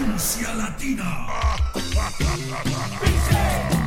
Potencia Latina.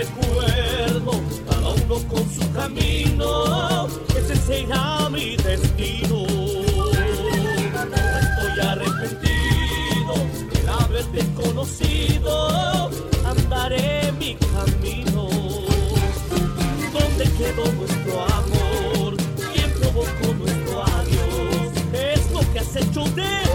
recuerdo, cada uno con su camino, ese será mi destino. No estoy arrepentido de haberte conocido, andaré mi camino. ¿Dónde quedó nuestro amor? ¿Quién provocó nuestro adiós? Es lo que has hecho de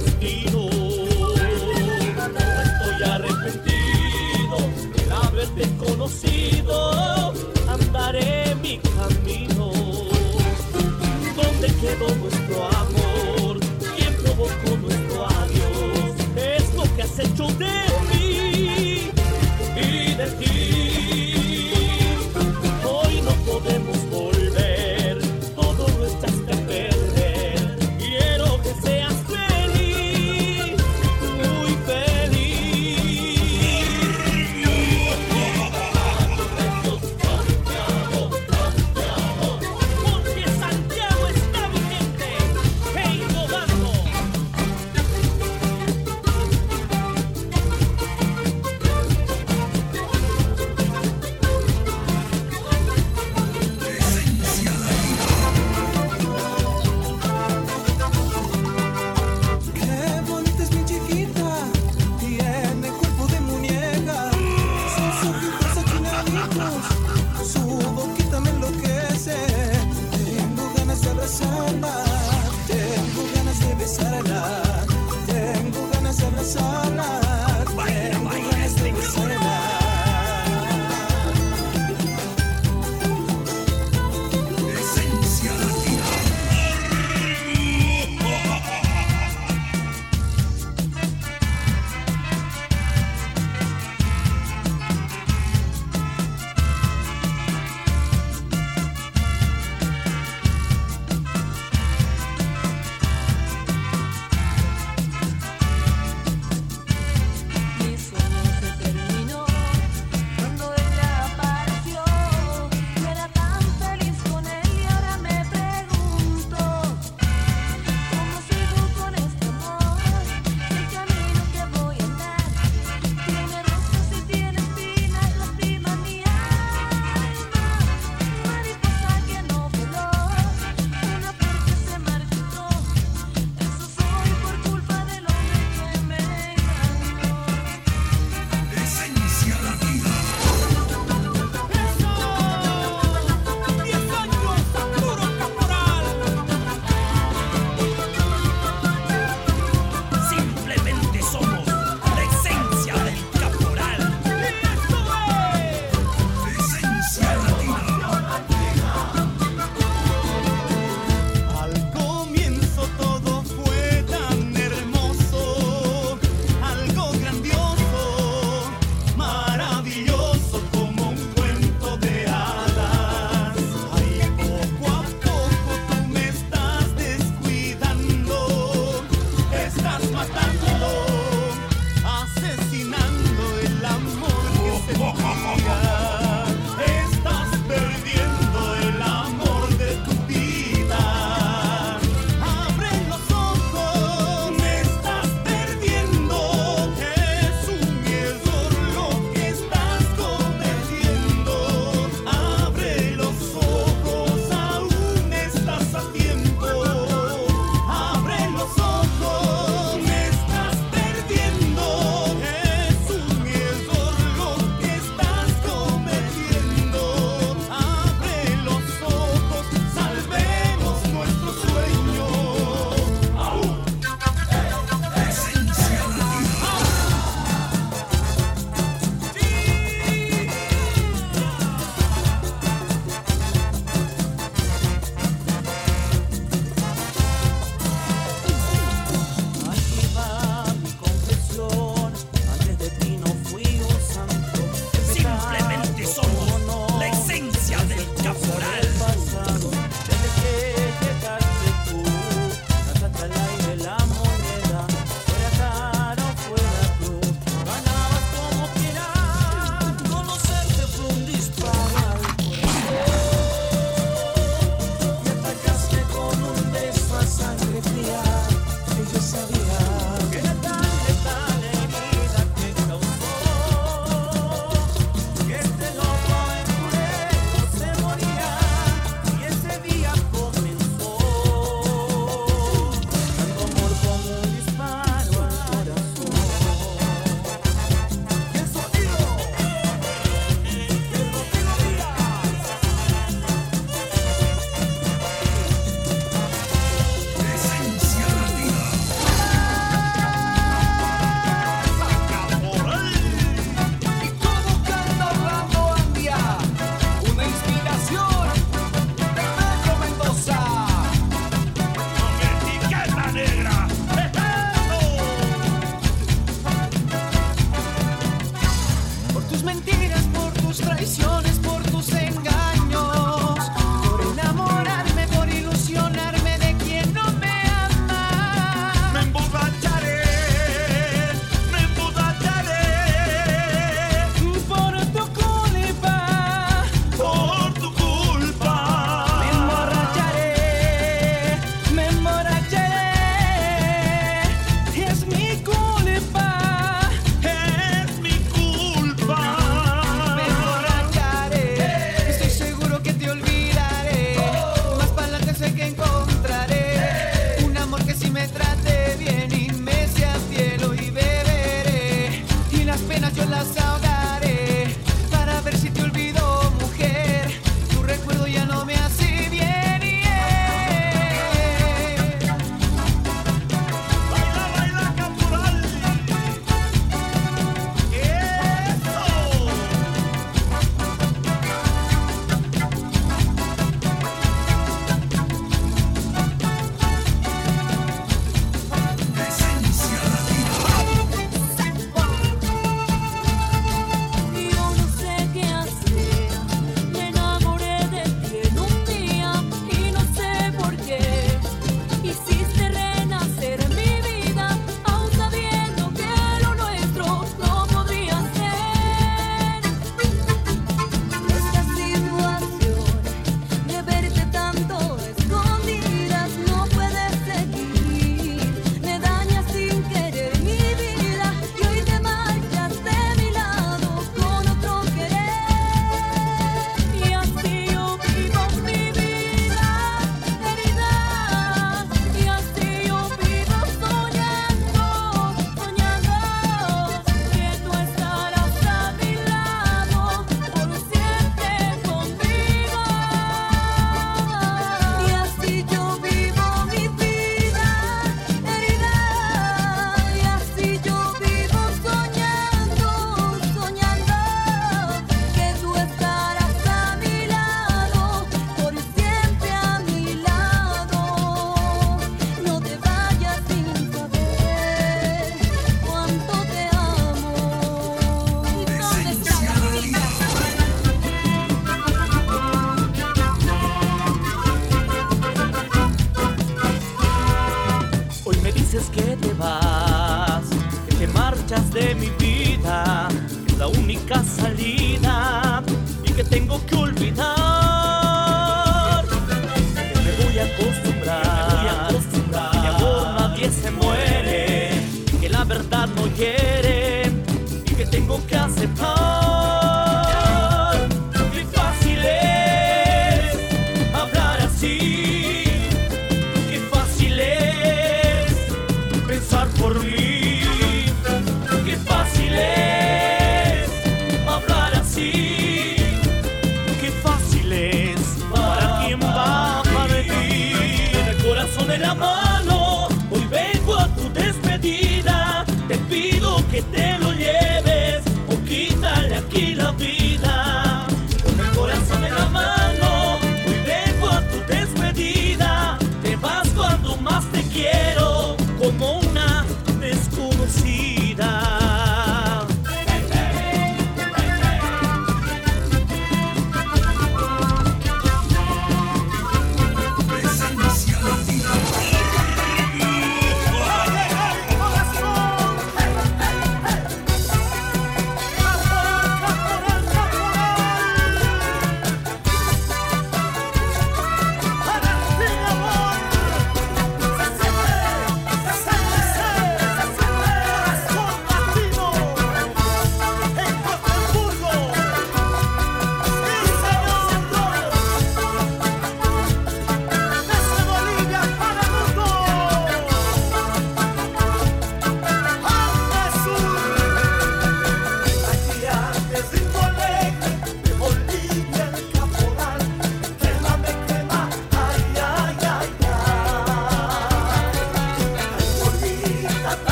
será